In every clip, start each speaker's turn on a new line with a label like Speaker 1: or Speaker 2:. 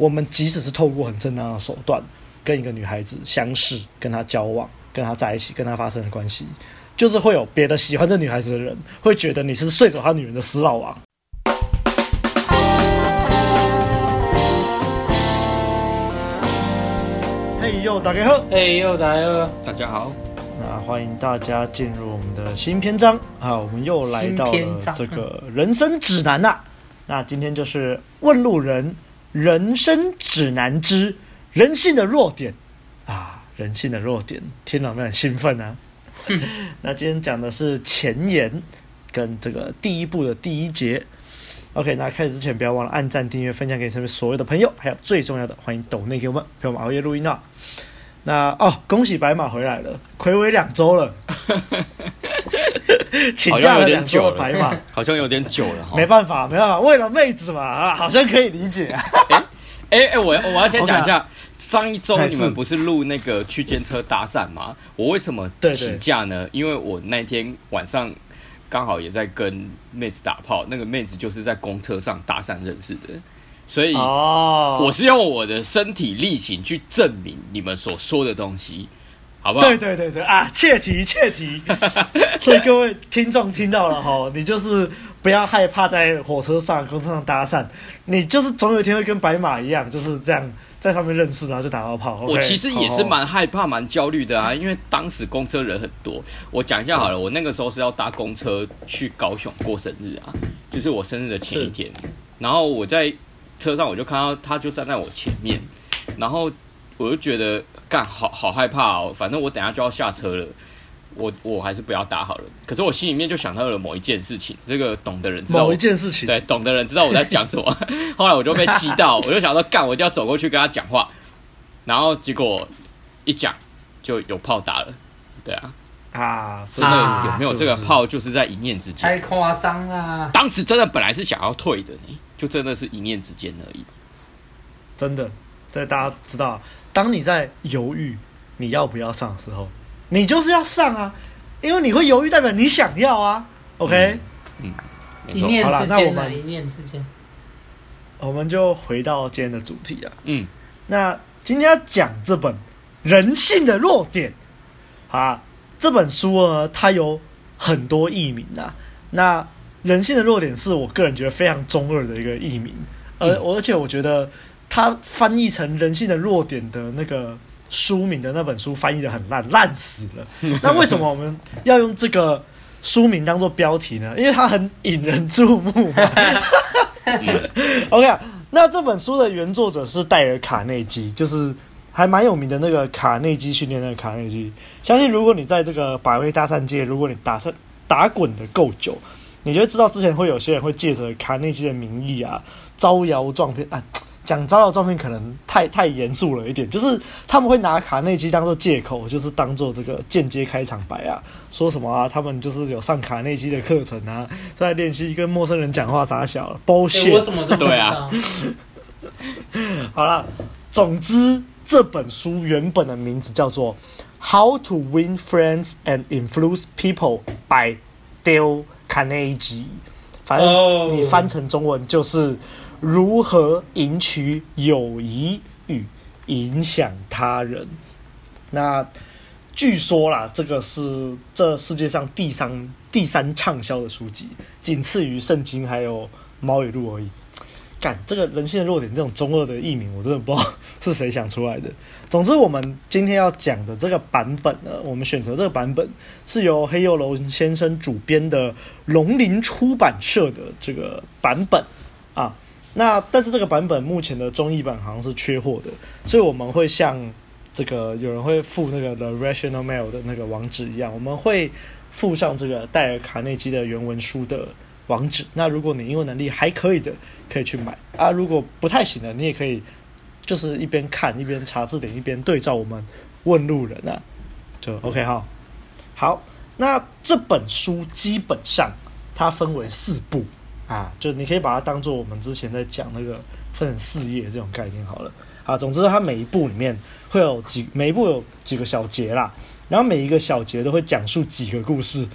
Speaker 1: 我们即使是透过很正当的手段跟一个女孩子相识，跟她交往，跟她在一起，跟她发生的关系，就是会有别的喜欢这女孩子的人会觉得你是睡走她女人的死老王。嘿呦，大家好！
Speaker 2: 嘿呦，大家好！
Speaker 3: 大家好！
Speaker 1: 那欢迎大家进入我们的新篇章啊！我们又来到了这个人生指南呐、啊。那今天就是问路人。人生指南之人性的弱点啊，人性的弱点，听了有没有很兴奋啊？那今天讲的是前言跟这个第一部的第一节。OK，那开始之前不要忘了按赞、订阅、分享给身边所有的朋友，还有最重要的，欢迎抖内给我们陪我们熬夜录音啊！那哦，恭喜白马回来了，暌违两周了，请假了两周的白马，
Speaker 3: 好像有点久了，
Speaker 1: 没办法，没办法，为了妹子嘛啊，好像可以理解啊。
Speaker 3: 哎哎哎，我我要先讲一下，上一周你们不是录那个区间车搭讪吗？我为什么请假呢？因为我那天晚上刚好也在跟妹子打炮，那个妹子就是在公车上搭讪认识的。所以，我是用我的身体力行去证明你们所说的东西，好不好？
Speaker 1: 对对对对啊，切题切题。所以各位听众听到了哈，你就是不要害怕在火车上、公车上搭讪，你就是总有一天会跟白马一样，就是这样在上面认识，然后就打到炮。
Speaker 3: 我其实也是蛮害怕、蛮焦虑的啊，因为当时公车人很多。我讲一下好了，我那个时候是要搭公车去高雄过生日啊，就是我生日的前一天，然后我在。车上我就看到他就站在我前面，然后我就觉得干好好害怕哦，反正我等下就要下车了，我我还是不要打好了。可是我心里面就想到了某一件事情，这个懂的人知道某
Speaker 1: 一件事情，
Speaker 3: 对，懂的人知道我在讲什么。后来我就被激到，我就想说干，我一定要走过去跟他讲话，然后结果一讲就有炮打了，对啊
Speaker 1: 啊，
Speaker 3: 真的有没有这个炮就是在一念之间，
Speaker 2: 太夸张了。
Speaker 3: 当时真的本来是想要退的呢。就真的是一念之间而已，
Speaker 1: 真的。所以大家知道，当你在犹豫你要不要上的时候，你就是要上啊，因为你会犹豫，代表你想要啊。OK，
Speaker 3: 嗯，
Speaker 2: 一念之间的，一念之间。
Speaker 1: 我们就回到今天的主题啊。
Speaker 3: 嗯，
Speaker 1: 那今天要讲这本《人性的弱点》啊，这本书呢，它有很多译名啊。那人性的弱点是我个人觉得非常中二的一个译名，而而且我觉得它翻译成人性的弱点的那个书名的那本书翻译的很烂，烂死了。那为什么我们要用这个书名当做标题呢？因为它很引人注目。OK，那这本书的原作者是戴尔·卡内基，就是还蛮有名的那个卡内基训练的卡内基。相信如果你在这个百威大战界，如果你打算打滚的够久。你就知道之前会有些人会借着卡内基的名义啊，招摇撞骗啊。讲招摇撞骗可能太太严肃了一点，就是他们会拿卡内基当做借口，就是当做这个间接开场白啊，说什么啊，他们就是有上卡内基的课程啊，在练习跟陌生人讲话傻小了，bullshit。
Speaker 2: 我怎么这么对啊？
Speaker 1: 好了，总之这本书原本的名字叫做《How to Win Friends and Influence People by Dale》。卡内基，反正你翻成中文就是如何赢取友谊与影响他人。那据说啦，这个是这世界上第三第三畅销的书籍，仅次于圣经还有猫语录而已。干这个人性的弱点，这种中二的译名，我真的不知道 是谁想出来的。总之，我们今天要讲的这个版本呢，我们选择这个版本是由黑幼龙先生主编的龙林出版社的这个版本啊。那但是这个版本目前的中译版好像是缺货的，所以我们会像这个有人会附那个 The Rational Mail 的那个网址一样，我们会附上这个戴尔卡内基的原文书的网址。那如果你英文能力还可以的，可以去买啊！如果不太行的，你也可以就是一边看一边查字典，一边对照我们问路人啊，就 OK 哈。好，那这本书基本上它分为四部啊，就你可以把它当做我们之前在讲那个分成四页这种概念好了啊。总之，它每一部里面会有几，每一部有几个小节啦，然后每一个小节都会讲述几个故事，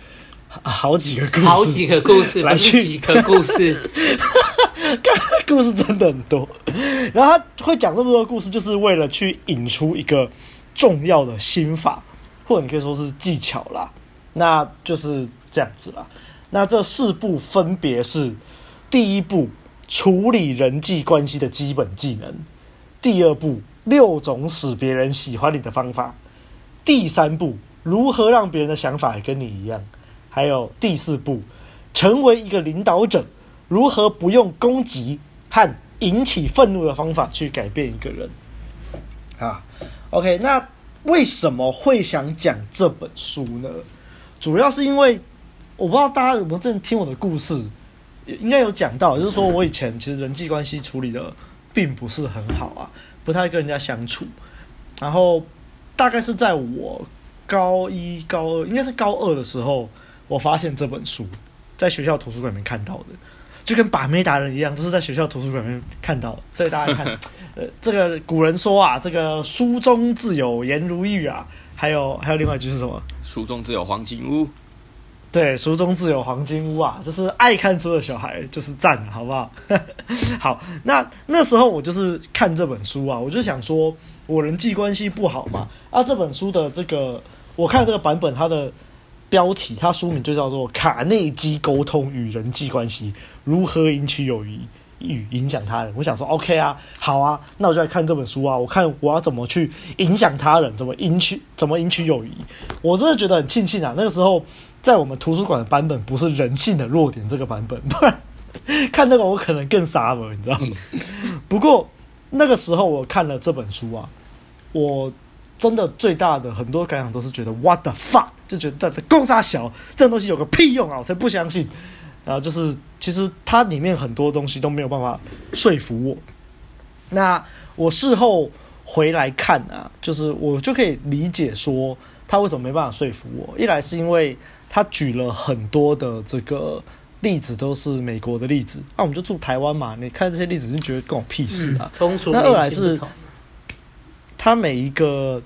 Speaker 1: 好几个故事，
Speaker 2: 好几个故事，来去几个故事。
Speaker 1: 故事真的很多。然后他会讲这么多故事，就是为了去引出一个重要的心法，或者你可以说是技巧啦。那就是这样子啦。那这四步分别是：第一步，处理人际关系的基本技能；第二步，六种使别人喜欢你的方法；第三步，如何让别人的想法也跟你一样；还有第四步，成为一个领导者，如何不用攻击和引起愤怒的方法去改变一个人。啊，OK，那为什么会想讲这本书呢？主要是因为。我不知道大家有没有真的听我的故事，应该有讲到，就是说我以前其实人际关系处理的并不是很好啊，不太跟人家相处。然后大概是在我高一、高二，应该是高二的时候，我发现这本书在学校图书馆里面看到的，就跟把妹达人一样，都是在学校图书馆里面看到的。所以大家看，呃，这个古人说啊，这个书中自有颜如玉啊，还有还有另外一句是什么？
Speaker 3: 书中自有黄金屋。
Speaker 1: 对，书中自有黄金屋啊，就是爱看书的小孩就是赞，好不好？好，那那时候我就是看这本书啊，我就想说，我人际关系不好嘛。啊，这本书的这个，我看这个版本，它的标题，它书名就叫做《卡内基沟通与人际关系：如何赢取友谊与影响他人》。我想说，OK 啊，好啊，那我就来看这本书啊，我看我要怎么去影响他人，怎么赢取，怎么赢取友谊。我真的觉得很庆幸啊，那个时候。在我们图书馆的版本不是人性的弱点这个版本，不 然看那个我可能更傻了，你知道吗？不过那个时候我看了这本书啊，我真的最大的很多感想都是觉得 What the fuck，就觉得这公杀小，这种东西有个屁用啊！我才不相信。然后就是其实它里面很多东西都没有办法说服我。那我事后回来看啊，就是我就可以理解说他为什么没办法说服我。一来是因为他举了很多的这个例子，都是美国的例子。那、啊、我们就住台湾嘛，你看这些例子就觉得跟我屁事啊。
Speaker 2: 嗯、
Speaker 1: 那二来是，他每一个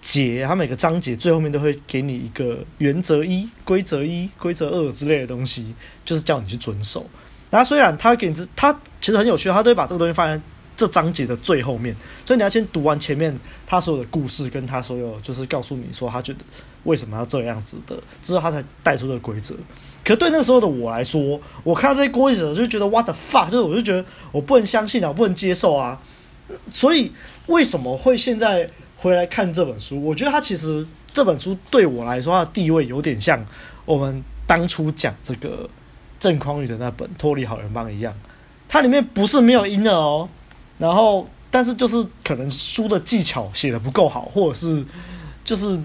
Speaker 1: 节，他每个章节最后面都会给你一个原则一、规则一、规则二之类的东西，就是叫你去遵守。那虽然他给你，他其实很有趣，他都会把这个东西放在这章节的最后面，所以你要先读完前面他所有的故事，跟他所有就是告诉你说他觉得。为什么要这样子的？之后他才带出这个规则。可对那时候的我来说，我看到这些规则就觉得 what the fuck，就是我就觉得我不能相信啊，我不能接受啊。所以为什么会现在回来看这本书？我觉得他其实这本书对我来说，它的地位有点像我们当初讲这个郑匡宇的那本《脱离好人帮》一样。它里面不是没有婴儿哦，然后但是就是可能书的技巧写得不够好，或者是就是。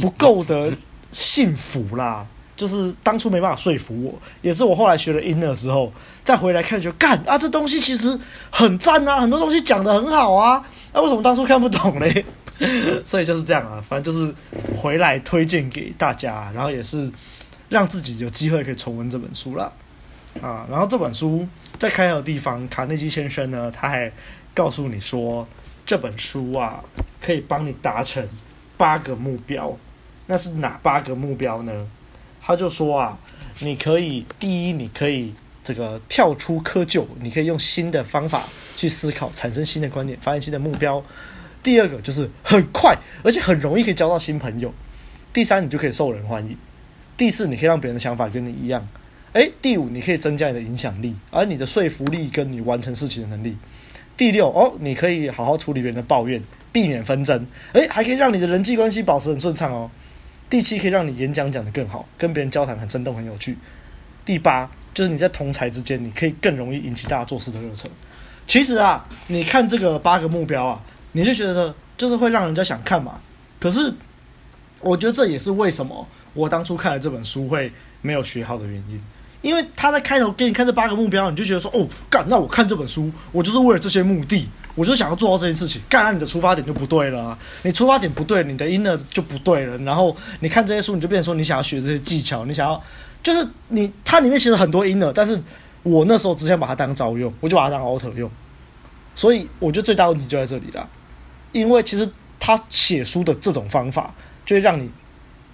Speaker 1: 不够的幸福啦，就是当初没办法说服我，也是我后来学了 Inner 的时候，再回来看就干啊，这东西其实很赞啊，很多东西讲得很好啊，那、为什么当初看不懂嘞？所以就是这样啊，反正就是回来推荐给大家，然后也是让自己有机会可以重温这本书了。啊。然后这本书在开头地方，卡内基先生呢，他还告诉你说，这本书啊，可以帮你达成。八个目标，那是哪八个目标呢？他就说啊，你可以第一，你可以这个跳出窠臼，你可以用新的方法去思考，产生新的观点，发现新的目标。第二个就是很快，而且很容易可以交到新朋友。第三，你就可以受人欢迎。第四，你可以让别人的想法跟你一样。诶，第五，你可以增加你的影响力，而你的说服力跟你完成事情的能力。第六，哦，你可以好好处理别人的抱怨。避免纷争，诶，还可以让你的人际关系保持很顺畅哦。第七，可以让你演讲讲得更好，跟别人交谈很生动、很有趣。第八，就是你在同才之间，你可以更容易引起大家做事的热忱。其实啊，你看这个八个目标啊，你就觉得就是会让人家想看嘛。可是，我觉得这也是为什么我当初看了这本书会没有学好的原因。因为他在开头给你看这八个目标，你就觉得说，哦，干，那我看这本书，我就是为了这些目的，我就想要做到这件事情。干，那你的出发点就不对了，你出发点不对，你的 inner 就不对了。然后你看这些书，你就变成说你想要学这些技巧，你想要就是你它里面其实很多 inner，但是我那时候只想把它当招用，我就把它当 outer 用。所以我觉得最大问题就在这里了，因为其实他写书的这种方法，就会让你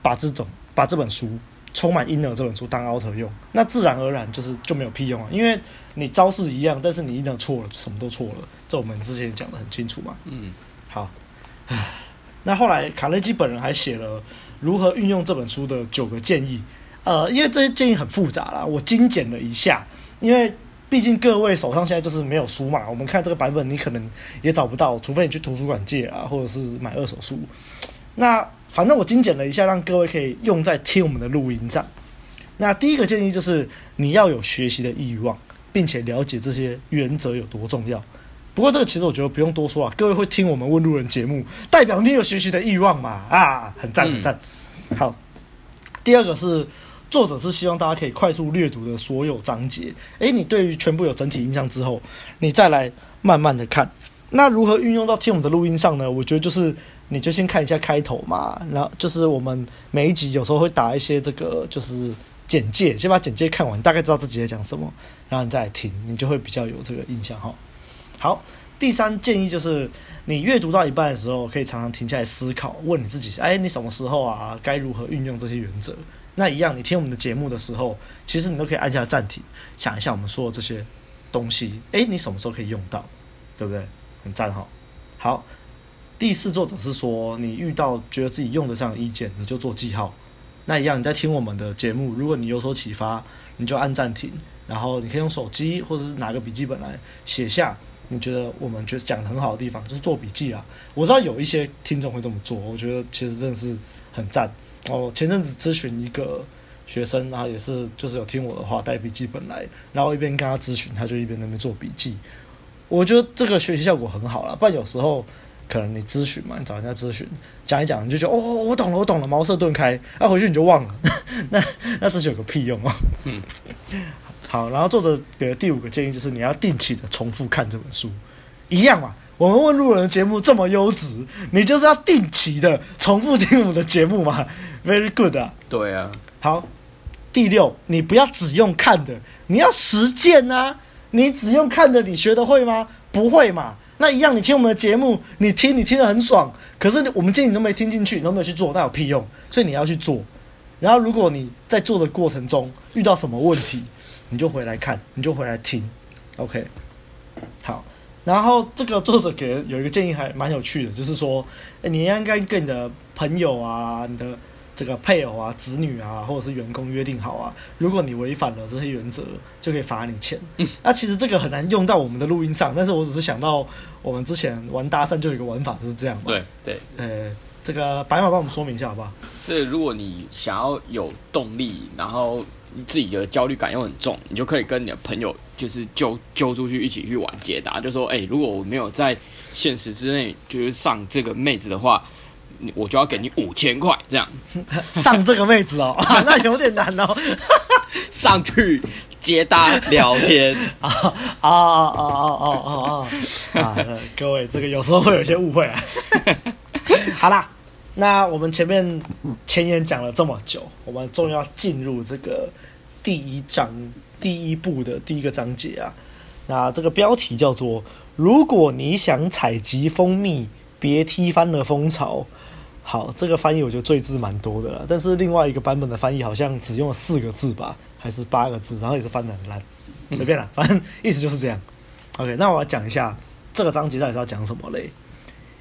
Speaker 1: 把这种把这本书。充满婴儿这本书当 author 用，那自然而然就是就没有屁用啊，因为你招式一样，但是你婴儿错了，什么都错了，这我们之前讲的很清楚嘛。
Speaker 3: 嗯，
Speaker 1: 好，唉，那后来卡内基本人还写了如何运用这本书的九个建议，呃，因为这些建议很复杂啦，我精简了一下，因为毕竟各位手上现在就是没有书嘛，我们看这个版本你可能也找不到，除非你去图书馆借啊，或者是买二手书，那。反正我精简了一下，让各位可以用在听我们的录音上。那第一个建议就是你要有学习的欲望，并且了解这些原则有多重要。不过这个其实我觉得不用多说啊，各位会听我们问路人节目，代表你有学习的欲望嘛？啊，很赞很赞。好，第二个是作者是希望大家可以快速阅读的所有章节。诶，你对于全部有整体印象之后，你再来慢慢的看。那如何运用到听我们的录音上呢？我觉得就是。你就先看一下开头嘛，然后就是我们每一集有时候会打一些这个就是简介，先把简介看完，大概知道自己在讲什么，然后你再来听，你就会比较有这个印象哈。好，第三建议就是你阅读到一半的时候，可以常常停下来思考，问你自己，哎，你什么时候啊，该如何运用这些原则？那一样，你听我们的节目的时候，其实你都可以按下暂停，想一下我们说的这些东西，哎，你什么时候可以用到，对不对？很赞哈。好。第四，作者是说，你遇到觉得自己用得上的意见，你就做记号。那一样，你在听我们的节目，如果你有所启发，你就按暂停，然后你可以用手机或者是拿个笔记本来写下你觉得我们觉得讲得很好的地方，就是做笔记啊。我知道有一些听众会这么做，我觉得其实真的是很赞。哦，前阵子咨询一个学生，然后也是就是有听我的话，带笔记本来，然后一边跟他咨询，他就一边那边做笔记。我觉得这个学习效果很好了，不然有时候。可能你咨询嘛，你找人家咨询，讲一讲，你就觉得哦，我懂了，我懂了，茅塞顿开。那、啊、回去你就忘了，那那这是有个屁用哦。嗯，好，然后作者给的第五个建议就是你要定期的重复看这本书，一样嘛。我们问路人的节目这么优质，你就是要定期的重复听我们的节目嘛。Very good 啊。
Speaker 3: 对啊。
Speaker 1: 好，第六，你不要只用看的，你要实践啊。你只用看的，你学得会吗？不会嘛。那一样，你听我们的节目，你听你听得很爽，可是我们建议你都没听进去，你都没有去做，那有屁用？所以你要去做。然后，如果你在做的过程中遇到什么问题，你就回来看，你就回来听。OK，好。然后这个作者给有一个建议还蛮有趣的，就是说，你应该跟你的朋友啊，你的。这个配偶啊、子女啊，或者是员工约定好啊，如果你违反了这些原则，就可以罚你钱。那、嗯啊、其实这个很难用到我们的录音上，但是我只是想到我们之前玩搭讪就有一个玩法就是这样嘛。
Speaker 3: 对对，
Speaker 1: 呃，这个白马帮我们说明一下好不好？
Speaker 3: 这如果你想要有动力，然后你自己的焦虑感又很重，你就可以跟你的朋友就是揪揪出去一起去玩解答，就说，哎，如果我没有在现实之内就是上这个妹子的话。我就要给你五千块，这样
Speaker 1: 上这个位置哦，那有点难哦。
Speaker 3: 上去接搭聊天
Speaker 1: 啊啊啊啊啊啊啊！各位，这个有时候会有些误会啊。好啦，那我们前面前言讲了这么久，我们终于要进入这个第一章第一部的第一个章节啊。那这个标题叫做“如果你想采集蜂蜜，别踢翻了蜂巢”。好，这个翻译我觉得赘字蛮多的了，但是另外一个版本的翻译好像只用了四个字吧，还是八个字，然后也是翻的很烂，随便了，反正意思就是这样。OK，那我要讲一下这个章节到底是要讲什么嘞？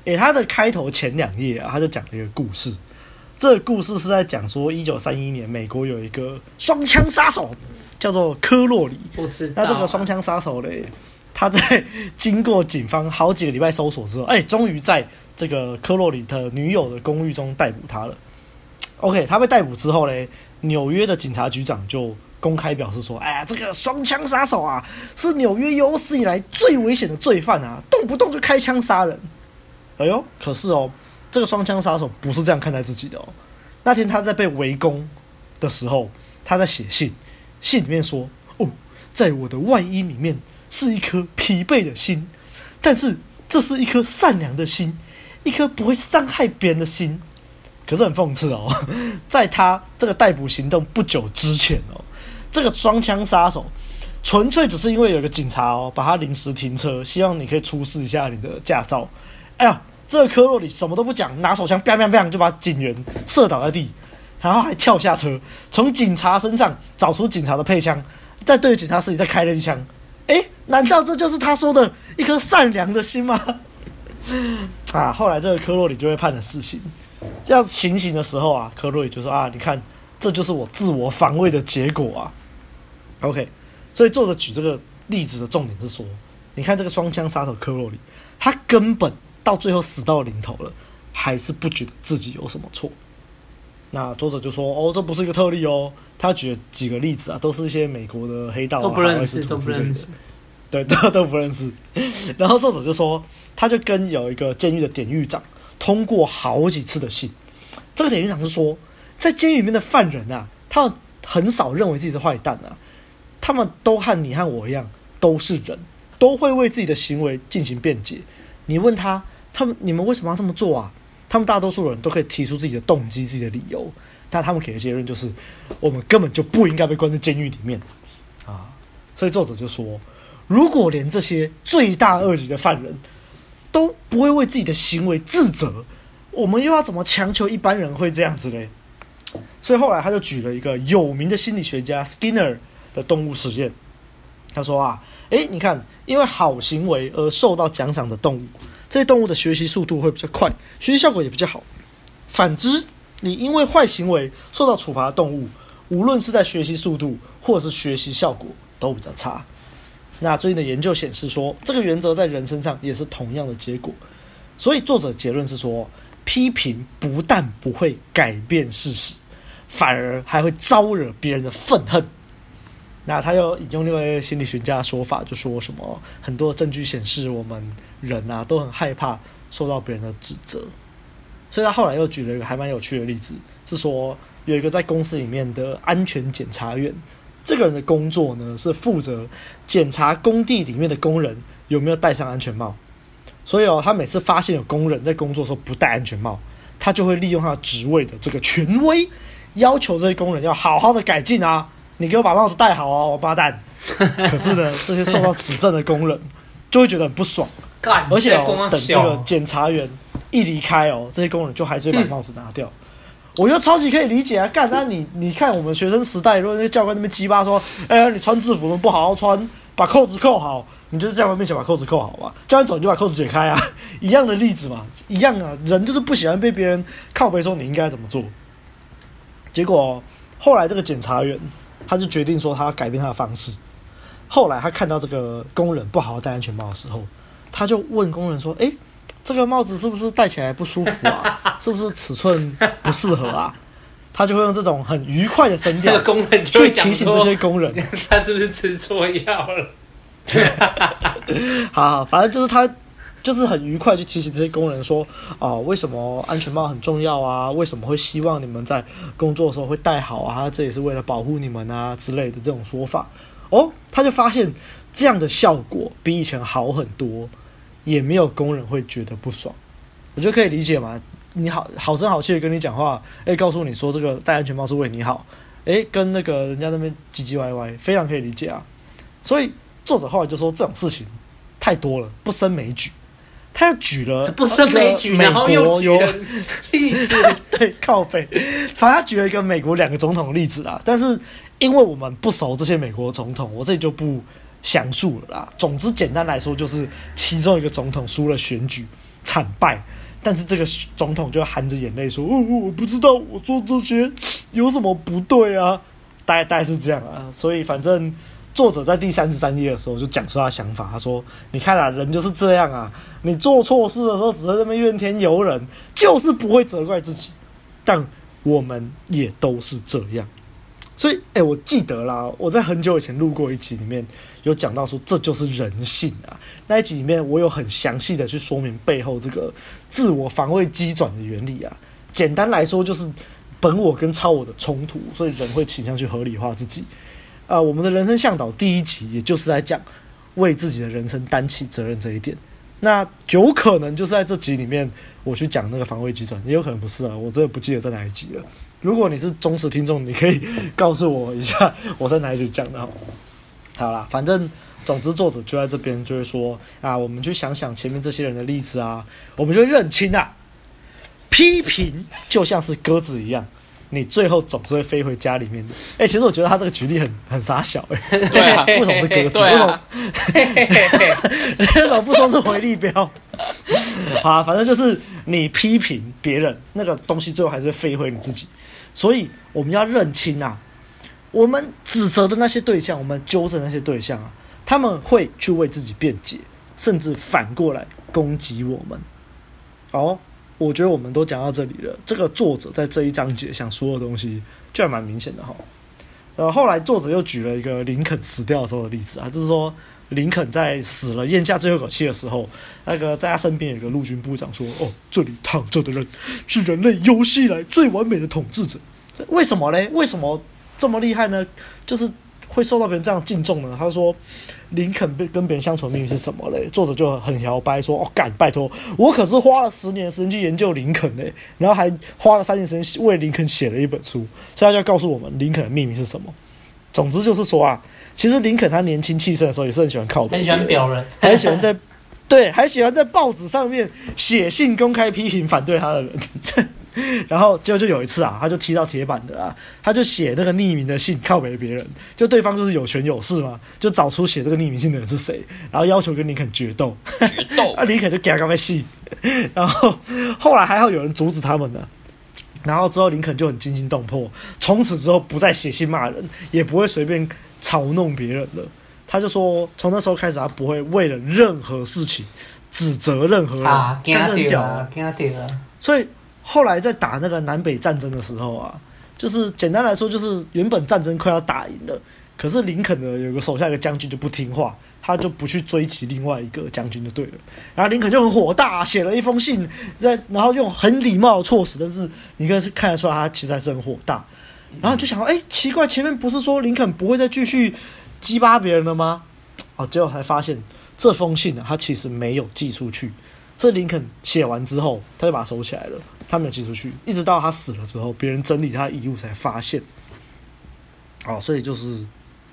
Speaker 1: 诶，它的开头前两页啊，他就讲了一个故事。这个故事是在讲说，一九三一年美国有一个双枪杀手，叫做科洛里。
Speaker 2: 不知道。
Speaker 1: 那这个双枪杀手嘞，他在经过警方好几个礼拜搜索之后，哎，终于在。这个科洛里的女友的公寓中逮捕他了。OK，他被逮捕之后呢，纽约的警察局长就公开表示说：“哎呀，这个双枪杀手啊，是纽约有史以来最危险的罪犯啊，动不动就开枪杀人。”哎呦，可是哦，这个双枪杀手不是这样看待自己的哦。那天他在被围攻的时候，他在写信，信里面说：“哦，在我的外衣里面是一颗疲惫的心，但是这是一颗善良的心。”一颗不会伤害别人的心，可是很讽刺哦，在他这个逮捕行动不久之前哦，这个双枪杀手纯粹只是因为有个警察哦，把他临时停车，希望你可以出示一下你的驾照。哎呀，这个科洛里什么都不讲，拿手枪，砰砰砰就把警员射倒在地。然后还跳下车，从警察身上找出警察的配枪，再对着警察室里再开了一枪。诶，难道这就是他说的一颗善良的心吗？啊，后来这个科洛里就会判了死刑。这样行刑的时候啊，科洛里就说啊，你看，这就是我自我防卫的结果啊。OK，所以作者举这个例子的重点是说，你看这个双枪杀手科洛里，他根本到最后死到临头了，还是不觉得自己有什么错。那作者就说：“哦，这不是一个特例哦。”他举了几个例子啊，都是一些美国的黑道啊，
Speaker 2: 都不认识，都不认识，
Speaker 1: 对，都都不认识。然后作者就说，他就跟有一个监狱的典狱长通过好几次的信。这个典狱长就说，在监狱里面的犯人啊，他们很少认为自己是坏蛋啊，他们都和你和我一样，都是人，都会为自己的行为进行辩解。你问他，他们你们为什么要这么做啊？他们大多数人都可以提出自己的动机、自己的理由，但他们给的结论就是，我们根本就不应该被关在监狱里面啊！所以作者就说，如果连这些罪大恶极的犯人都不会为自己的行为自责，我们又要怎么强求一般人会这样子嘞？所以后来他就举了一个有名的心理学家 Skinner 的动物实验，他说啊，诶，你看，因为好行为而受到奖赏的动物。这些动物的学习速度会比较快，学习效果也比较好。反之，你因为坏行为受到处罚的动物，无论是在学习速度或是学习效果都比较差。那最近的研究显示说，这个原则在人身上也是同样的结果。所以作者结论是说，批评不但不会改变事实，反而还会招惹别人的愤恨。那他又引用另外一个心理学家的说法，就说什么很多证据显示我们人啊都很害怕受到别人的指责，所以他后来又举了一个还蛮有趣的例子，是说有一个在公司里面的安全检查员，这个人的工作呢是负责检查工地里面的工人有没有戴上安全帽，所以哦，他每次发现有工人在工作的时候不戴安全帽，他就会利用他职位的这个权威，要求这些工人要好好的改进啊。你给我把帽子戴好哦，王八蛋！可是呢，这些受到指正的工人就会觉得很不爽，而且哦，等这个检察员一离开哦，这些工人就还是会把帽子拿掉。嗯、我觉得超级可以理解啊！干，那你你看我们学生时代，如果那些教官那边鸡巴说，哎呀，你穿制服都不好好穿，把扣子扣好，你就是在教官面前把扣子扣好嘛，教官走你就把扣子解开啊，一样的例子嘛，一样啊，人就是不喜欢被别人靠背说你应该怎么做。结果后来这个检察员。他就决定说，他要改变他的方式。后来他看到这个工人不好好戴安全帽的时候，他就问工人说：“哎，这个帽子是不是戴起来不舒服啊？是不是尺寸不适合啊？” 他就会用这种很愉快的声调，去提醒这些工人，
Speaker 2: 他是不是吃错药了？
Speaker 1: 好，好，反正就是他。就是很愉快去提醒这些工人说啊，为什么安全帽很重要啊？为什么会希望你们在工作的时候会戴好啊？这也是为了保护你们啊之类的这种说法。哦，他就发现这样的效果比以前好很多，也没有工人会觉得不爽。我觉得可以理解嘛。你好好声好气的跟你讲话，诶，告诉你说这个戴安全帽是为你好，诶，跟那个人家那边唧唧歪歪，非常可以理解啊。所以作者后来就说这种事情太多了，不胜枚举。他又举了 不是美举，然后又举了 例子，对，靠北。反正他举了一个美国两个总统的例子啦，但是因为我们不熟这些美国总统，我这里就不详述了啦。总之，简单来说，就是其中一个总统输了选举，惨败，但是这个总统就含着眼泪说：“哦，我不知道我做这些有什么不对啊。”大概大概是这样啊，所以反正。作者在第三十三页的时候就讲出他想法，他说：“你看啊，人就是这样啊，你做错事的时候只会在那边怨天尤人，就是不会责怪自己。但我们也都是这样，所以，哎，我记得啦，我在很久以前录过一集，里面有讲到说这就是人性啊。那一集里面我有很详细的去说明背后这个自我防卫机转的原理啊。简单来说，就是本我跟超我的冲突，所以人会倾向去合理化自己。”啊、我们的人生向导第一集，也就是在讲为自己的人生担起责任这一点。那有可能就是在这集里面，我去讲那个防卫机转，也有可能不是啊，我真的不记得在哪一集了。如果你是忠实听众，你可以告诉我一下我在哪一集讲的好。好啦，反正总之作者就在这边就是说啊，我们去想想前面这些人的例子啊，我们就认清啊，批评就像是鸽子一样，你最后总是会飞回家里面的。哎、欸，其实我觉得他这个举例很很傻小哎、欸。
Speaker 3: 对啊，
Speaker 1: 为什么是鸽子？为什么不说是回力镖？好啊，反正就是你批评别人那个东西，最后还是会飞回你自己。所以我们要认清啊，我们指责的那些对象，我们纠正那些对象啊，他们会去为自己辩解，甚至反过来攻击我们。好。我觉得我们都讲到这里了。这个作者在这一章节想说的东西就还蛮明显的哈。呃，后来作者又举了一个林肯死掉的时候的例子啊，就是说林肯在死了咽下最后一口气的时候，那个在他身边有个陆军部长说：“哦，这里躺着的人是人类有史以来最完美的统治者。”为什么呢？为什么这么厉害呢？就是。会受到别人这样敬重呢？他说：“林肯被跟别人相处的秘密是什么嘞？”作者就很摇摆说：“ 哦，干，拜托，我可是花了十年的时间去研究林肯嘞，然后还花了三年时间为林肯写了一本书，所以他就要告诉我们林肯的秘密是什么。总之就是说啊，其实林肯他年轻气盛的时候也是很喜欢靠北，
Speaker 2: 很喜欢表人，
Speaker 1: 还喜欢在对，还喜欢在报纸上面写信公开批评反对他的人。” 然后结果就有一次啊，他就踢到铁板的啊，他就写那个匿名的信靠北别人，就对方就是有权有势嘛，就找出写这个匿名信的人是谁，然后要求跟林肯决斗，
Speaker 3: 决斗，
Speaker 1: 啊林肯就给他刚才戏，然后后来还好有人阻止他们呢，然后之后林肯就很惊心动魄，从此之后不再写信骂人，也不会随便嘲弄别人了，他就说从那时候开始他不会为了任何事情指责任何人，
Speaker 2: 啊，惊他
Speaker 1: 屌
Speaker 2: 了，惊他屌了，
Speaker 1: 所以。后来在打那个南北战争的时候啊，就是简单来说，就是原本战争快要打赢了，可是林肯呢有个手下一个将军就不听话，他就不去追击另外一个将军就对了。然后林肯就很火大，写了一封信，在然后用很礼貌的措辞，但是你可以看得出来他其实还是很火大。然后就想，哎，奇怪，前面不是说林肯不会再继续激巴别人了吗？哦，结果才发现这封信呢，他其实没有寄出去。这林肯写完之后，他就把它收起来了。他没有寄出去，一直到他死了之后，别人整理他的遗物才发现。哦，所以就是，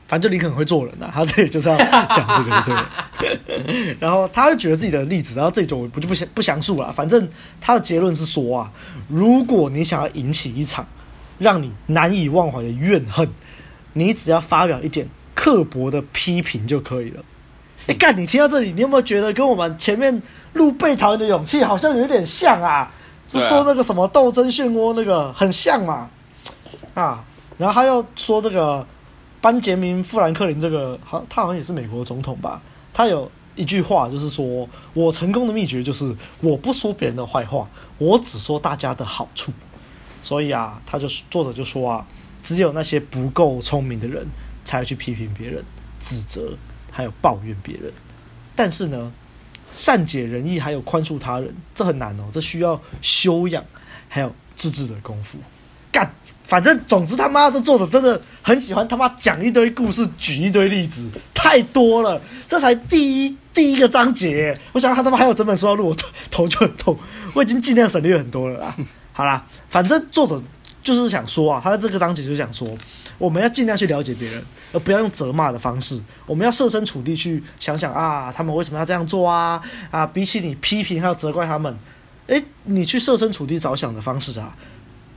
Speaker 1: 反正就林肯会做人呐，他这里就是要讲这个，对。然后他就举了自己的例子，然后这里就我不就不详不详述了。反正他的结论是说啊，如果你想要引起一场让你难以忘怀的怨恨，你只要发表一点刻薄的批评就可以了。哎，干！你听到这里，你有没有觉得跟我们前面？录被讨厌的勇气好像有点像啊，是说那个什么斗争漩涡那个很像嘛，啊，然后他又说这个班杰明富兰克林这个好，他好像也是美国总统吧？他有一句话就是说，我成功的秘诀就是我不说别人的坏话，我只说大家的好处。所以啊，他就作者就说啊，只有那些不够聪明的人才会去批评别人、指责还有抱怨别人，但是呢。善解人意，还有宽恕他人，这很难哦。这需要修养，还有自制的功夫。干，反正总之他妈这作者真的很喜欢他妈讲一堆故事，举一堆例子，太多了。这才第一第一个章节，我想他他妈还有整本书要录，我头就很痛。我已经尽量省略很多了啦。好啦，反正作者就是想说啊，他在这个章节就是想说。我们要尽量去了解别人，而不要用责骂的方式。我们要设身处地去想想啊，他们为什么要这样做啊？啊，比起你批评还有责怪他们，诶，你去设身处地着想的方式啊，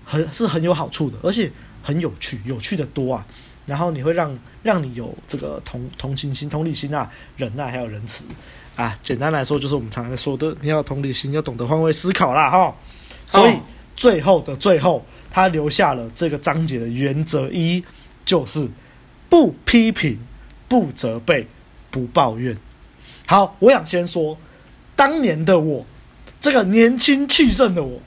Speaker 1: 很是很有好处的，而且很有趣，有趣的多啊。然后你会让让你有这个同同情心、同理心啊，忍耐还有仁慈啊。简单来说，就是我们常常说的，你要同理心，要懂得换位思考啦，哈。所以最后的最后。他留下了这个章节的原则一，就是不批评、不责备、不抱怨。好，我想先说，当年的我，这个年轻气盛的我，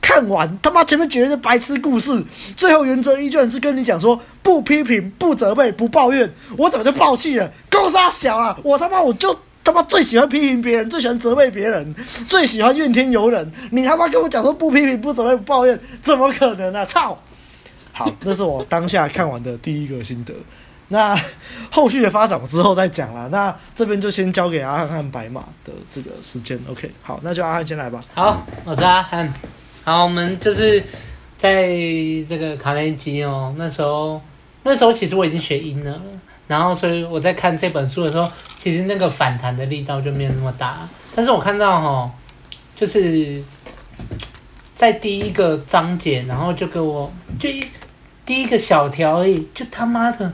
Speaker 1: 看完他妈前面绝对是白痴故事，最后原则一居然是跟你讲说不批评、不责备、不抱怨，我怎么就爆气了？够杀小啊！我他妈我就。他妈最喜欢批评别人，最喜欢责备别人，最喜欢怨天尤人。你他妈跟我讲说不批评、不责备、不抱怨，怎么可能呢、啊？操！好，那是我当下看完的第一个心得。那后续的发展我之后再讲啦。那这边就先交给阿汉和白马的这个时间。OK，好，那就阿汉先来吧。
Speaker 2: 好，我是阿汉。好，我们就是在这个卡内基哦，那时候那时候其实我已经学音了。然后，所以我在看这本书的时候，其实那个反弹的力道就没有那么大。但是我看到哈，就是在第一个章节，然后就给我就一第一个小条而已，就他妈的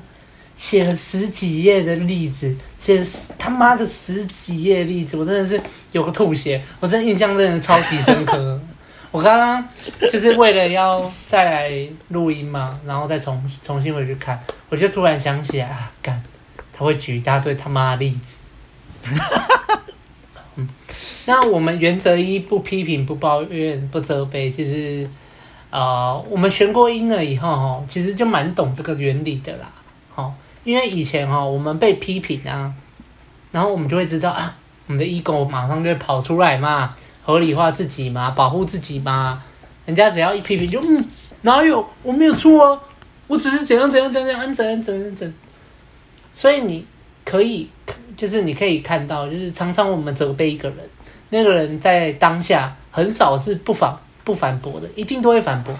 Speaker 2: 写了十几页的例子，写他妈的十几页例子，我真的是有个吐血，我真的印象真的超级深刻。我刚刚就是为了要再来录音嘛，然后再重重新回去看，我就突然想起来啊，干，他会举一大堆他妈的例子。嗯，那我们原则一，不批评、不抱怨、不责备。其实，呃，我们学过音了以后，哈，其实就蛮懂这个原理的啦。好，因为以前哈，我们被批评啊，然后我们就会知道啊，我们的 ego 马上就会跑出来嘛，合理化自己嘛，保护自己嘛。人家只要一批评就，嗯，哪有我没有错啊，我只是怎样怎样怎样怎样怎样怎样怎样。所以你可以。就是你可以看到，就是常常我们责备一个人，那个人在当下很少是不反不反驳的，一定都会反驳。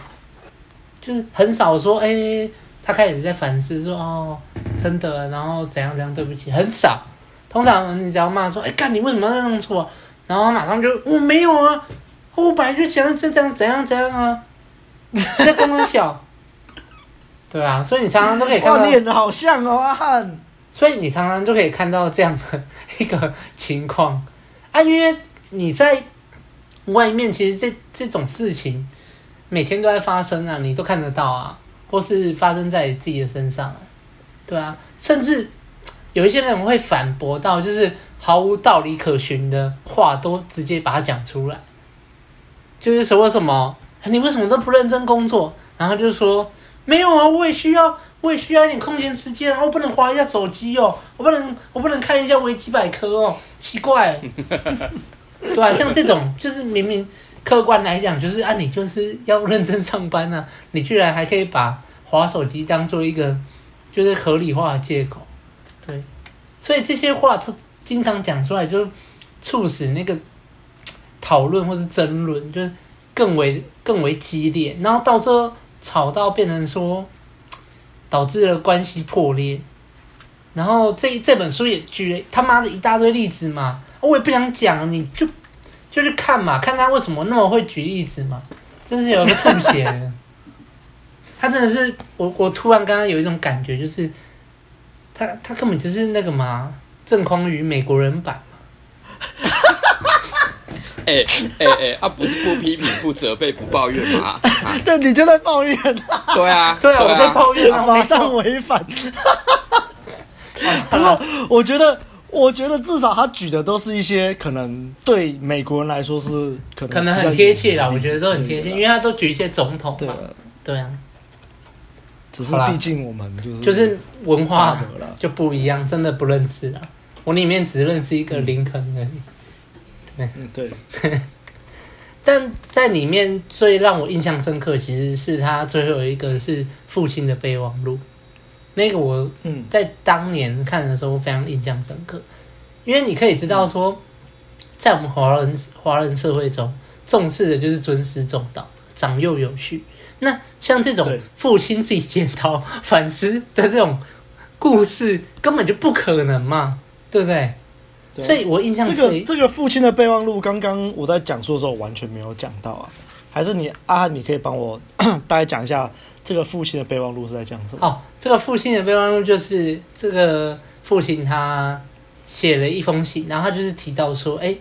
Speaker 2: 就是很少说，哎、他开始在反思说，哦，真的，然后怎样怎样，对不起，很少。通常你只要骂说，哎、干你为什么要弄错？然后马上就我没有啊，我本来就想这样怎样怎样啊，在刚刚笑，对啊，所以你常常都可以看到，
Speaker 1: 练的好像哦，阿汉。
Speaker 2: 所以你常常都可以看到这样的一个情况。啊，因为你在外面，其实这这种事情每天都在发生啊，你都看得到啊，或是发生在自己的身上啊，对啊，甚至有一些人会反驳到，就是毫无道理可循的话，都直接把它讲出来，就是说什么你为什么都不认真工作？然后就说没有啊，我也需要。我也需要一点空闲时间，我不能划一下手机哦，我不能，我不能看一下维基百科哦，奇怪，对啊，像这种就是明明客观来讲，就是啊，你就是要认真上班啊，你居然还可以把划手机当做一个就是合理化的借口，对，所以这些话都经常讲出来，就促使那个讨论或是争论就是更为更为激烈，然后到最后吵到变成说。导致了关系破裂，然后这这本书也举了他妈的一大堆例子嘛，我也不想讲，你就就是看嘛，看他为什么那么会举例子嘛，真是有一个吐血的。他真的是，我我突然刚刚有一种感觉，就是他他根本就是那个嘛，郑匡宇美国人版。
Speaker 3: 哎哎哎，啊不是不批评、不责备、不抱怨吗？啊、
Speaker 1: 对，你就在抱怨。
Speaker 2: 对啊，对啊，我在抱怨，
Speaker 1: 马上违反。不过，我觉得，我觉得至少他举的都是一些可能对美国人来说是可能
Speaker 2: 可能很贴切啦。我觉得都很贴切，因为他都举一些总统嘛。对啊，对啊。
Speaker 1: 只是毕竟我们就是
Speaker 2: 就是文化就不一样，真的不认识了。我里面只认识一个林肯而已。
Speaker 1: 对，对。
Speaker 2: 但在里面最让我印象深刻，其实是他最后一个是父亲的备忘录。那个我嗯，在当年看的时候非常印象深刻，因为你可以知道说，在我们华人华人社会中，重视的就是尊师重道、长幼有序。那像这种父亲自己检讨反思的这种故事，根本就不可能嘛，对不对？对所以，我印象
Speaker 1: 这个这个父亲的备忘录，刚刚我在讲述的时候完全没有讲到啊，还是你啊？你可以帮我 大概讲一下这个父亲的备忘录是在讲什么？
Speaker 2: 哦，这个父亲的备忘录就是这个父亲他写了一封信，然后他就是提到说，哎，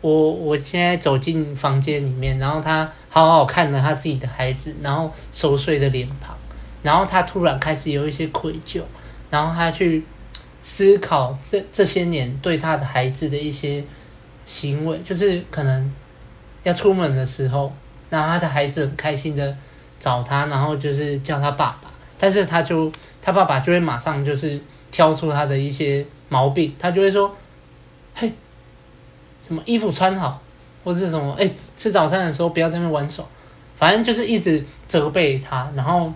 Speaker 2: 我我现在走进房间里面，然后他好好看了他自己的孩子，然后熟睡的脸庞，然后他突然开始有一些愧疚，然后他去。思考这这些年对他的孩子的一些行为，就是可能要出门的时候，然后他的孩子很开心的找他，然后就是叫他爸爸，但是他就他爸爸就会马上就是挑出他的一些毛病，他就会说，嘿，什么衣服穿好，或者是什么，哎，吃早餐的时候不要在那玩手，反正就是一直责备他，然后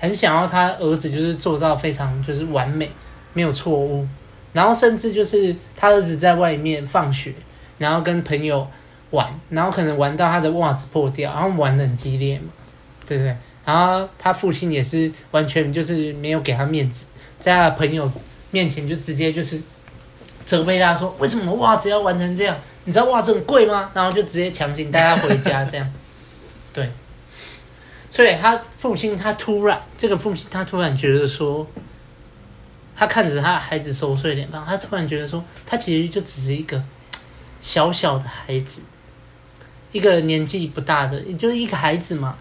Speaker 2: 很想要他儿子就是做到非常就是完美。没有错误，然后甚至就是他儿子在外面放学，然后跟朋友玩，然后可能玩到他的袜子破掉，然后玩得很激烈嘛，对不对？然后他父亲也是完全就是没有给他面子，在他的朋友面前就直接就是责备他说：“为什么袜子要玩成这样？你知道袜子很贵吗？”然后就直接强行带他回家，这样。对。所以他父亲他突然，这个父亲他突然觉得说，他看着他的孩子熟睡脸庞，他突然觉得说，他其实就只是一个小小的孩子，一个年纪不大的，也就是一个孩子嘛。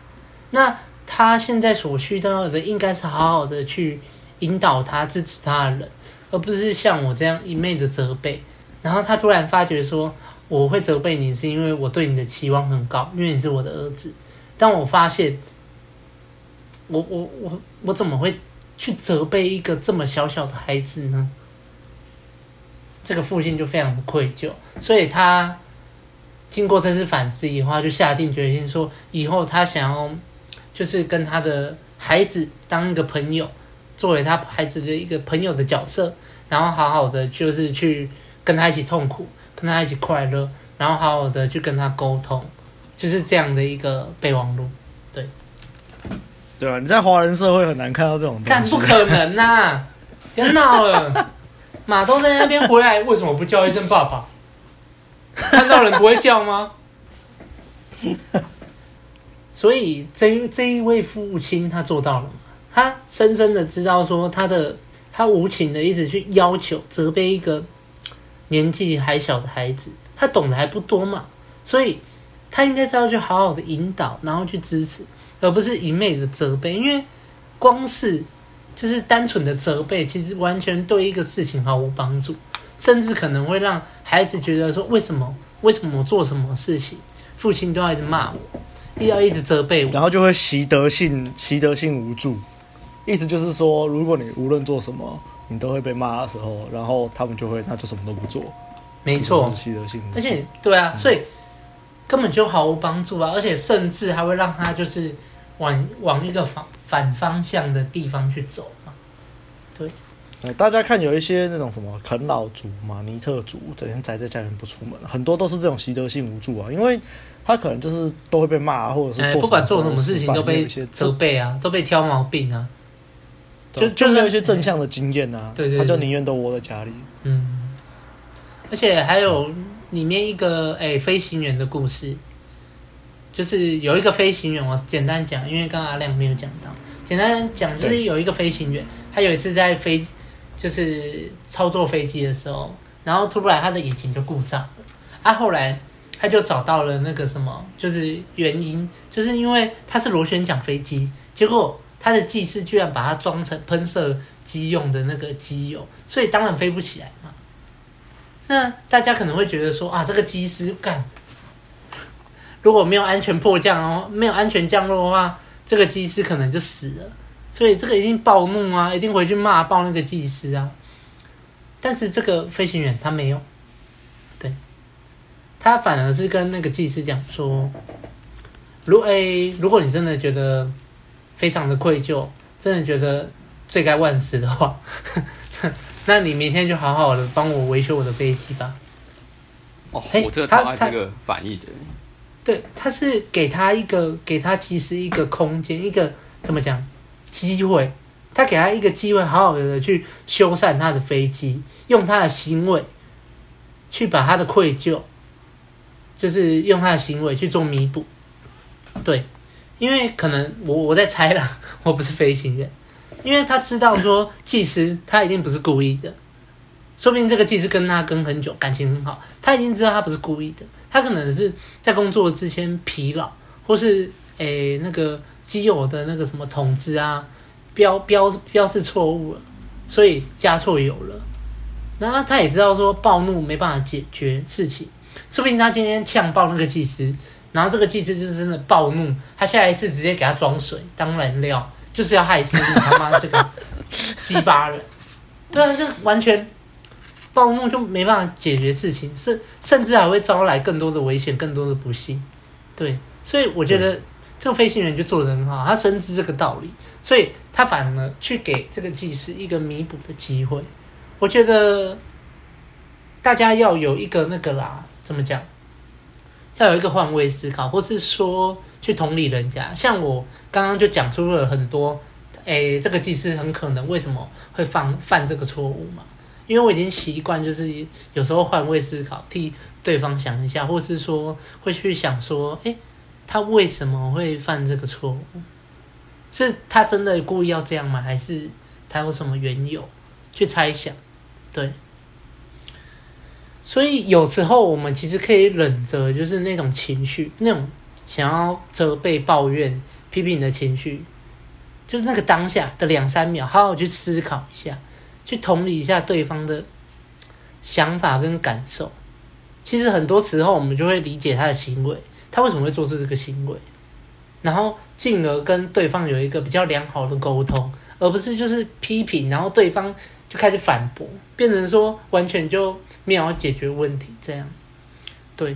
Speaker 2: 那他现在所需要的，应该是好好的去引导他、支持他的人。而不是像我这样一昧的责备，然后他突然发觉说，我会责备你是因为我对你的期望很高，因为你是我的儿子。当我发现，我我我我怎么会去责备一个这么小小的孩子呢？这个父亲就非常的愧疚，所以他经过这次反思以后，他就下定决心说，以后他想要就是跟他的孩子当一个朋友。作为他孩子的一个朋友的角色，然后好好的就是去跟他一起痛苦，跟他一起快乐，然后好好的去跟他沟通，就是这样的一个备忘录，对，
Speaker 1: 对啊，你在华人社会很难看到这种东西，
Speaker 2: 但不可能呐、啊，别闹了，马都在那边回来，为什么不叫一声爸爸？看到人不会叫吗？所以这这一位父亲他做到了。他深深的知道，说他的他无情的一直去要求责备一个年纪还小的孩子，他懂得还不多嘛，所以他应该是要去好好的引导，然后去支持，而不是一昧的责备。因为光是就是单纯的责备，其实完全对一个事情毫无帮助，甚至可能会让孩子觉得说，为什么为什么我做什么事情，父亲都要一直骂我，要一直责备我，
Speaker 1: 然后就会习得性习得性无助。意思就是说，如果你无论做什么，你都会被骂的时候，然后他们就会那就什么都不做。
Speaker 2: 没错，
Speaker 1: 习得性。
Speaker 2: 而且，对啊，所以根本就毫无帮助啊！而且甚至还会让他就是往往一个反反方向的地方去走嘛。对，
Speaker 1: 大家看有一些那种什么啃老族、马尼特族，整天宅在家里面不出门，很多都是这种习得性无助啊，因为他可能就是都会被骂，或者是
Speaker 2: 不管做什么事情都被责备啊，都被挑毛病啊。就
Speaker 1: 就是有一些正向的经验呐、啊，
Speaker 2: 对，对对，
Speaker 1: 他就宁愿都窝在家里。
Speaker 2: 嗯，而且还有里面一个诶、欸、飞行员的故事，就是有一个飞行员，我简单讲，因为刚刚阿亮没有讲到，简单讲就是有一个飞行员，他有一次在飞，就是操作飞机的时候，然后突然他的引擎就故障了，啊，后来他就找到了那个什么，就是原因，就是因为他是螺旋桨飞机，结果。他的技师居然把它装成喷射机用的那个机油，所以当然飞不起来嘛。那大家可能会觉得说啊，这个机师干，如果没有安全迫降哦，没有安全降落的话，这个机师可能就死了。所以这个一定暴怒啊，一定回去骂爆那个技师啊。但是这个飞行员他没有，对，他反而是跟那个技师讲说，如诶、欸，如果你真的觉得。非常的愧疚，真的觉得罪该万死的话，那你明天就好好的帮我维修我的飞机吧。
Speaker 3: 哦，我这个超爱这个反应的。
Speaker 2: 对，他是给他一个，给他其实一个空间，一个怎么讲机会？他给他一个机会，好好的去修缮他的飞机，用他的行为去把他的愧疚，就是用他的行为去做弥补。对。因为可能我我在猜了，我不是飞行员，因为他知道说技师他一定不是故意的，说不定这个技师跟他跟很久，感情很好，他已经知道他不是故意的，他可能是在工作之前疲劳，或是诶那个机友的那个什么筒子啊标标标示错误了，所以加错油了，然后他也知道说暴怒没办法解决事情，说不定他今天呛爆那个技师。然后这个技师就是真的暴怒，他下一次直接给他装水当燃料，就是要害死你他妈这个鸡巴人。对啊，这完全暴怒就没办法解决事情，甚甚至还会招来更多的危险、更多的不幸。对，所以我觉得这个飞行员就做得很好，他深知这个道理，所以他反而去给这个技师一个弥补的机会。我觉得大家要有一个那个啦，怎么讲？要有一个换位思考，或是说去同理人家。像我刚刚就讲出了很多，诶，这个技师很可能为什么会犯犯这个错误嘛？因为我已经习惯，就是有时候换位思考，替对方想一下，或是说会去想说，诶，他为什么会犯这个错误？是他真的故意要这样吗？还是他有什么缘由？去猜想，对。所以有时候我们其实可以忍着，就是那种情绪，那种想要责备、抱怨、批评的情绪，就是那个当下的两三秒，好好去思考一下，去同理一下对方的想法跟感受。其实很多时候我们就会理解他的行为，他为什么会做出这个行为，然后进而跟对方有一个比较良好的沟通，而不是就是批评，然后对方就开始反驳，变成说完全就。没有解决问题，这样，对，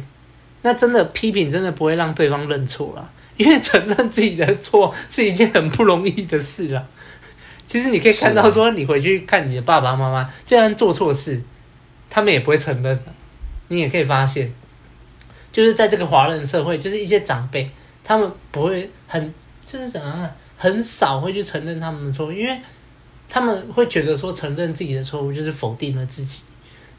Speaker 2: 那真的批评真的不会让对方认错啦，因为承认自己的错 是一件很不容易的事啦。其实你可以看到，说你回去看你的爸爸妈妈，就算做错事，他们也不会承认。你也可以发现，就是在这个华人社会，就是一些长辈，他们不会很，就是怎样啊，很少会去承认他们的错误，因为他们会觉得说承认自己的错误就是否定了自己。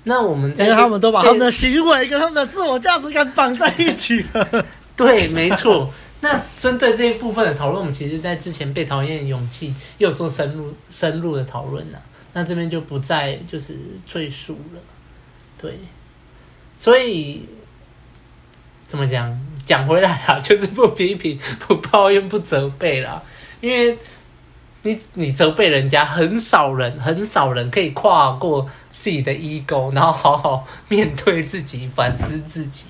Speaker 2: 那我们在
Speaker 1: 因为他们都把他们的行为跟他们的自我价值感绑在一起了。
Speaker 2: 对，没错。那针对这一部分的讨论，我们其实在之前被讨厌的勇气又做深入深入的讨论了。那这边就不再就是赘述了。对，所以怎么讲？讲回来啊，就是不批评、不抱怨、不责备啦。因为你你责备人家，很少人很少人可以跨过。自己的 ego，然后好好面对自己，反思自己，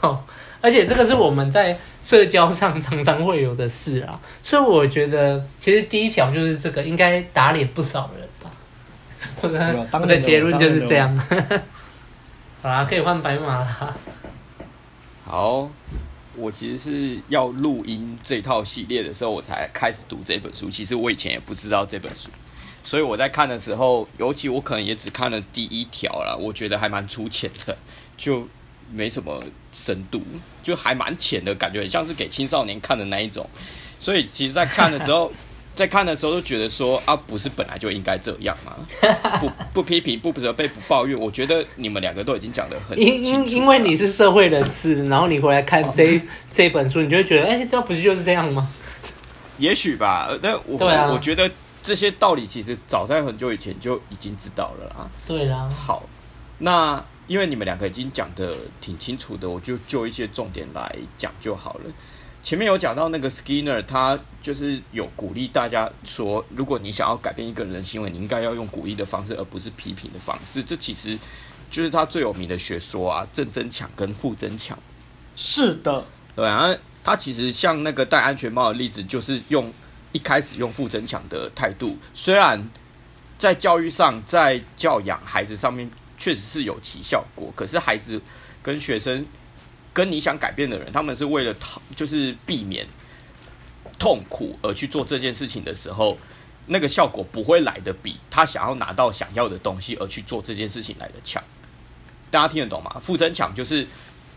Speaker 2: 哦，而且这个是我们在社交上常常会有的事啊，所以我觉得其实第一条就是这个，应该打脸不少人吧。我的我的结论就是这样。好啦，可以换白马啦。
Speaker 3: 好，我其实是要录音这套系列的时候，我才开始读这本书。其实我以前也不知道这本书。所以我在看的时候，尤其我可能也只看了第一条啦，我觉得还蛮粗浅的，就没什么深度，就还蛮浅的感觉，很像是给青少年看的那一种。所以其实，在看的时候，在看的时候都觉得说啊，不是本来就应该这样吗？不不批评，不责备，不抱怨。我觉得你们两个都已经讲得很清楚。
Speaker 2: 因因为你是社会人士，然后你回来看这这本书，你就会觉得，哎、欸，这不是就是这样吗？
Speaker 3: 也许吧。那我、啊、我觉得。这些道理其实早在很久以前就已经知道了啦。
Speaker 2: 对啦。
Speaker 3: 好，那因为你们两个已经讲的挺清楚的，我就就一些重点来讲就好了。前面有讲到那个 Skinner，他就是有鼓励大家说，如果你想要改变一个人的行为，你应该要用鼓励的方式，而不是批评的方式。这其实就是他最有名的学说啊，正增强跟负增强。
Speaker 1: 是的，
Speaker 3: 对啊，他其实像那个戴安全帽的例子，就是用。一开始用负增强的态度，虽然在教育上，在教养孩子上面确实是有其效果，可是孩子跟学生跟你想改变的人，他们是为了逃，就是避免痛苦而去做这件事情的时候，那个效果不会来得比他想要拿到想要的东西而去做这件事情来的强。大家听得懂吗？负增强就是，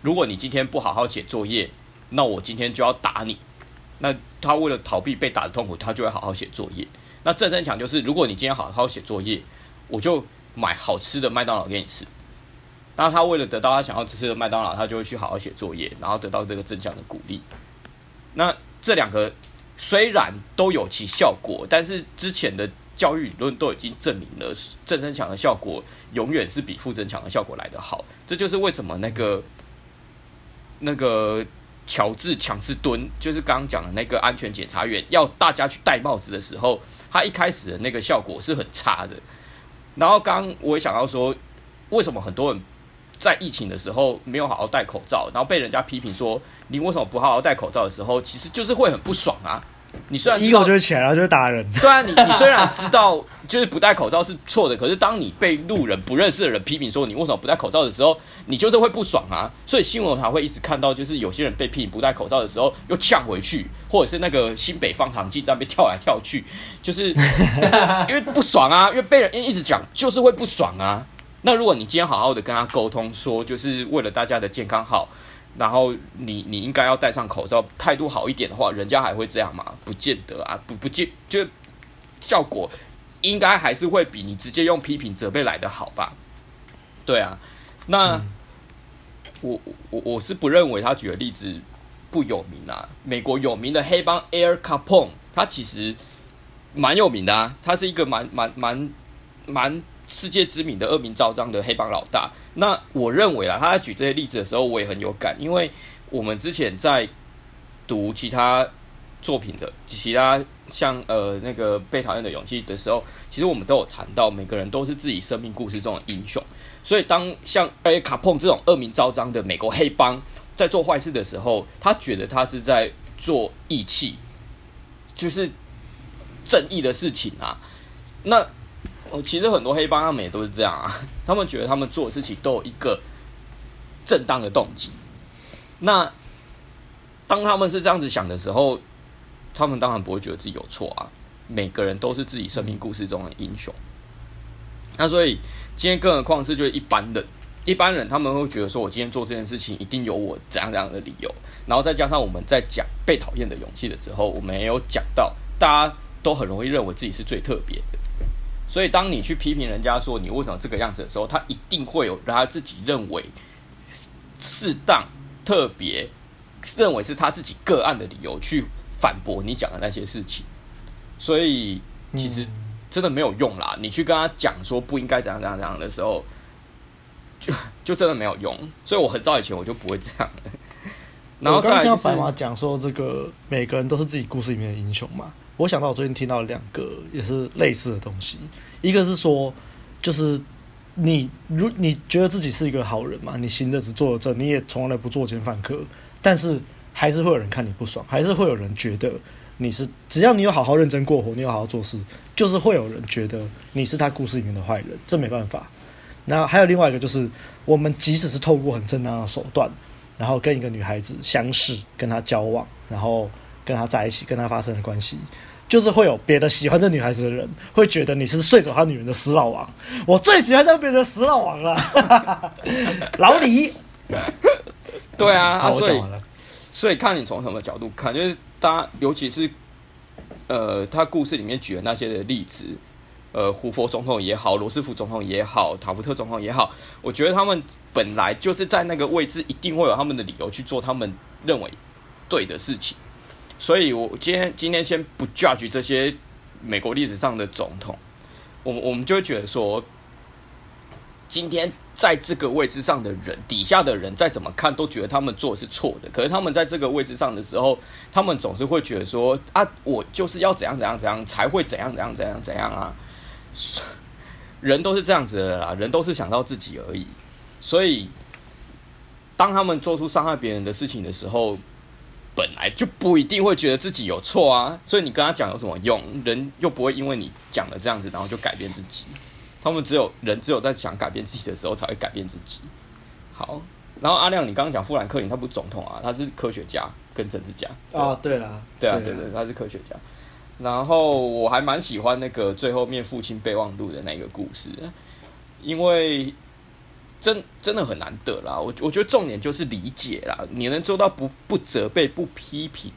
Speaker 3: 如果你今天不好好写作业，那我今天就要打你。那他为了逃避被打的痛苦，他就会好好写作业。那正增强就是，如果你今天好好写作业，我就买好吃的麦当劳给你吃。那他为了得到他想要吃的麦当劳，他就会去好好写作业，然后得到这个正向的鼓励。那这两个虽然都有其效果，但是之前的教育理论都已经证明了，正增强的效果永远是比负增强的效果来得好。这就是为什么那个那个。乔治·强斯敦就是刚刚讲的那个安全检查员，要大家去戴帽子的时候，他一开始的那个效果是很差的。然后刚刚我也想到说，为什么很多人在疫情的时候没有好好戴口罩，然后被人家批评说你为什么不好好戴口罩的时候，其实就是会很不爽啊。你虽然一
Speaker 1: ego 就会起来了，就会打人。
Speaker 3: 对啊，你你虽然知道 就是不戴口罩是错的，可是当你被路人不认识的人批评说你为什么不戴口罩的时候，你就是会不爽啊。所以新闻还会一直看到，就是有些人被批评不戴口罩的时候又呛回去，或者是那个新北方糖记站被跳来跳去，就是 因为不爽啊，因为被人一直讲，就是会不爽啊。那如果你今天好好的跟他沟通，说就是为了大家的健康好。然后你你应该要戴上口罩，态度好一点的话，人家还会这样吗？不见得啊，不不见就效果应该还是会比你直接用批评责备来的好吧？对啊，那、嗯、我我我是不认为他举的例子不有名啊。美国有名的黑帮 Al Capone，他其实蛮有名的啊，他是一个蛮蛮蛮蛮世界知名的恶名昭彰的黑帮老大。那我认为啊，他在举这些例子的时候，我也很有感，因为我们之前在读其他作品的其他像呃那个被讨厌的勇气的时候，其实我们都有谈到，每个人都是自己生命故事中的英雄。所以，当像哎卡碰这种恶名昭彰的美国黑帮在做坏事的时候，他觉得他是在做义气，就是正义的事情啊。那哦，其实很多黑帮他们也都是这样啊，他们觉得他们做的事情都有一个正当的动机。那当他们是这样子想的时候，他们当然不会觉得自己有错啊。每个人都是自己生命故事中的英雄。那所以。今天，更何况是就是一般人，一般人他们会觉得说，我今天做这件事情一定有我怎样怎样的理由。然后再加上我们在讲被讨厌的勇气的时候，我们也有讲到，大家都很容易认为自己是最特别的。所以，当你去批评人家说你为什么这个样子的时候，他一定会有他自己认为适当、特别，认为是他自己个案的理由去反驳你讲的那些事情。所以，其实。嗯真的没有用啦！你去跟他讲说不应该怎样怎样怎样的时候，就就真的没有用。所以我很早以前我就不会这样。然后再来就是
Speaker 1: 白马讲说，这个每个人都是自己故事里面的英雄嘛。我想到我最近听到两个也是类似的东西，一个是说，就是你如你觉得自己是一个好人嘛，你行得直坐得正，你也从来不作奸犯科，但是还是会有人看你不爽，还是会有人觉得。你是只要你有好好认真过活，你有好好做事，就是会有人觉得你是他故事里面的坏人，这没办法。那还有另外一个就是，我们即使是透过很正当的手段，然后跟一个女孩子相识，跟她交往，然后跟他在一起，跟他发生了关系，就是会有别的喜欢这女孩子的人会觉得你是睡走他女人的死老王。我最喜欢当别人的死老王了，老李。
Speaker 3: 对啊，好，我讲完了。所以看你从什么角度看，就是。大家尤其是，呃，他故事里面举的那些的例子，呃，胡佛总统也好，罗斯福总统也好，塔夫特总统也好，我觉得他们本来就是在那个位置，一定会有他们的理由去做他们认为对的事情。所以，我今天今天先不 judge 这些美国历史上的总统，我我们就觉得说。今天在这个位置上的人，底下的人再怎么看都觉得他们做的是错的。可是他们在这个位置上的时候，他们总是会觉得说：“啊，我就是要怎样怎样怎样才会怎样怎样怎样怎样啊！”人都是这样子的啦，人都是想到自己而已。所以，当他们做出伤害别人的事情的时候，本来就不一定会觉得自己有错啊。所以你跟他讲有什么用？人又不会因为你讲了这样子，然后就改变自己。他们只有人只有在想改变自己的时候才会改变自己。好，然后阿亮，你刚刚讲富兰克林，他不是总统啊，他是科学家跟政治家。
Speaker 1: 哦，对啦，
Speaker 3: 对啊，对对，他是科学家。然后我还蛮喜欢那个最后面父亲备忘录的那个故事，因为真真的很难得啦。我我觉得重点就是理解啦，你能做到不不责备、不批评、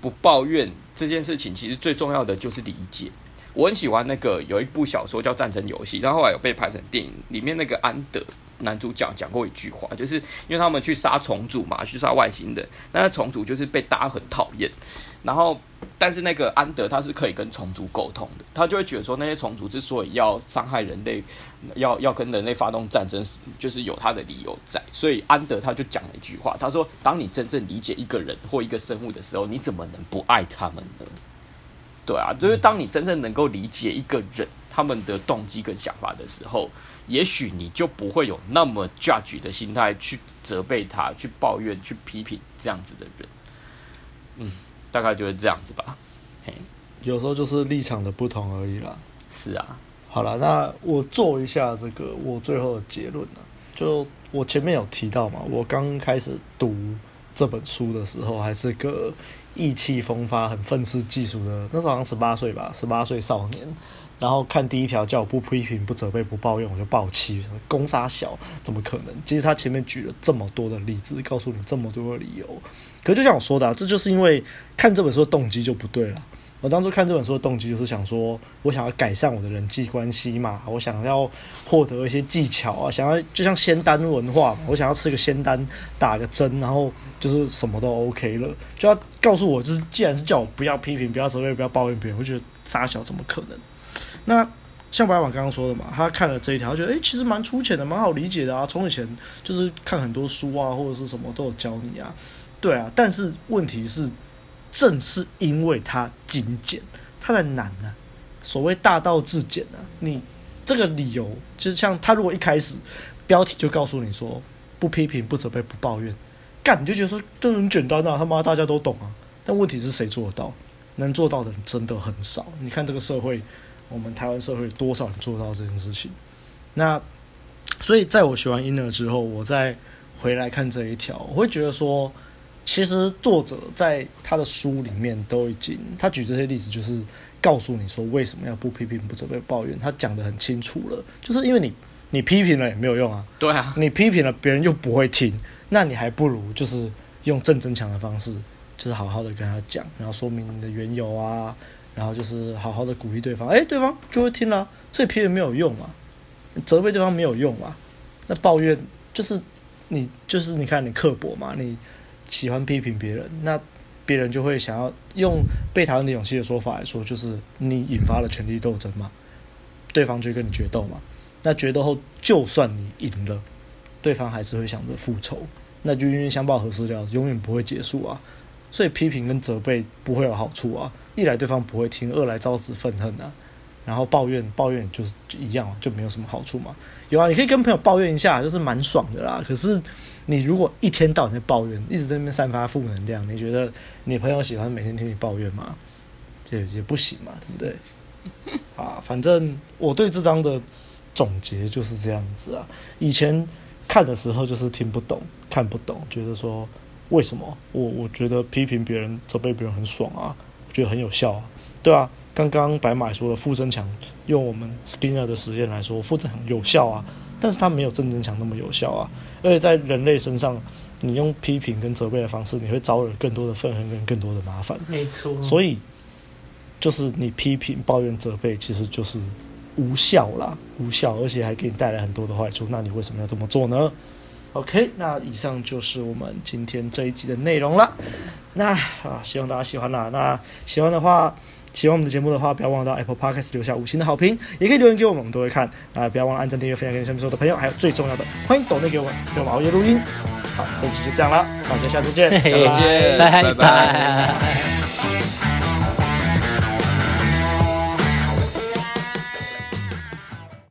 Speaker 3: 不抱怨这件事情，其实最重要的就是理解。我很喜欢那个有一部小说叫《战争游戏》，然后后来有被拍成电影。里面那个安德男主角讲过一句话，就是因为他们去杀虫族嘛，去杀外星人，那虫族就是被大家很讨厌。然后，但是那个安德他是可以跟虫族沟通的，他就会觉得说那些虫族之所以要伤害人类，要要跟人类发动战争，就是有他的理由在。所以安德他就讲了一句话，他说：“当你真正理解一个人或一个生物的时候，你怎么能不爱他们呢？”对啊，就是当你真正能够理解一个人他们的动机跟想法的时候，也许你就不会有那么 judge 的心态去责备他、去抱怨、去批评这样子的人。嗯，大概就是这样子吧。嘿，
Speaker 1: 有时候就是立场的不同而已啦。
Speaker 3: 是啊，
Speaker 1: 好了，那我做一下这个我最后的结论呢。就我前面有提到嘛，我刚开始读这本书的时候，还是个。意气风发、很愤世嫉俗的，那时候好像十八岁吧，十八岁少年。然后看第一条叫我不批评、不责备、不抱怨，我就暴气，攻杀小怎么可能？其实他前面举了这么多的例子，告诉你这么多的理由。可就像我说的，这就是因为看这本书的动机就不对了。我当初看这本书的动机就是想说，我想要改善我的人际关系嘛，我想要获得一些技巧啊，想要就像仙丹文化嘛，我想要吃个仙丹，打个针，然后就是什么都 OK 了，就要告诉我，就是既然是叫我不要批评、不要责备、不要抱怨别人，我觉得傻小怎么可能？那像白马刚刚说的嘛，他看了这一条，觉得诶、其实蛮粗浅的，蛮好理解的啊。从以前就是看很多书啊，或者是什么都有教你啊，对啊。但是问题是。正是因为它精简，它的难呢、所谓大道至简呢、啊，你这个理由就是像他如果一开始标题就告诉你说不批评、不责备、不抱怨，干你就觉得说这很简单啊，他妈大家都懂啊。但问题是谁做得到？能做到的人真的很少。你看这个社会，我们台湾社会多少人做到这件事情？那所以在我学完 Inner 之后，我再回来看这一条，我会觉得说。其实作者在他的书里面都已经，他举这些例子就是告诉你说为什么要不批评、不责备、抱怨，他讲的很清楚了。就是因为你你批评了也没有用啊，
Speaker 3: 对啊，
Speaker 1: 你批评了别人又不会听，那你还不如就是用正增强的方式，就是好好的跟他讲，然后说明你的缘由啊，然后就是好好的鼓励对方，哎，对方就会听了。所以批评没有用嘛，责备对方没有用嘛，那抱怨就是你就是你看你刻薄嘛，你。喜欢批评别人，那别人就会想要用被讨厌的勇气的说法来说，就是你引发了权力斗争嘛，对方就跟你决斗嘛。那决斗后，就算你赢了，对方还是会想着复仇，那就冤冤相报何时了，永远不会结束啊。所以批评跟责备不会有好处啊，一来对方不会听，二来招致愤恨啊。然后抱怨抱怨就是一样，就没有什么好处嘛。有啊，你可以跟朋友抱怨一下，就是蛮爽的啦。可是你如果一天到晚在抱怨，一直在那边散发负能量，你觉得你朋友喜欢每天听你抱怨吗？这也不行嘛，对不对？啊，反正我对这张的总结就是这样子啊。以前看的时候就是听不懂、看不懂，觉得说为什么我我觉得批评别人、责备别人很爽啊，我觉得很有效啊，对啊。刚刚白马说了，负增强用我们 Spinner 的实验来说，负增强有效啊，但是它没有正增强那么有效啊。而且在人类身上，你用批评跟责备的方式，你会招惹更多的愤恨跟更多的麻烦。
Speaker 2: 没错。
Speaker 1: 所以，就是你批评、抱怨、责备，其实就是无效啦，无效，而且还给你带来很多的坏处。那你为什么要这么做呢？OK，那以上就是我们今天这一集的内容了。那啊，希望大家喜欢啦。那喜欢的话。喜欢我们的节目的话，不要忘了到 Apple Podcast 留下五星的好评，也可以留言给我们，我们都会看。啊，不要忘了按赞、订阅、分享给你身边所有的朋友，还有最重要的，欢迎抖内给我们，给我们熬夜录音。好，这期就这样了，大家下次见，
Speaker 3: 再见，
Speaker 2: 拜拜。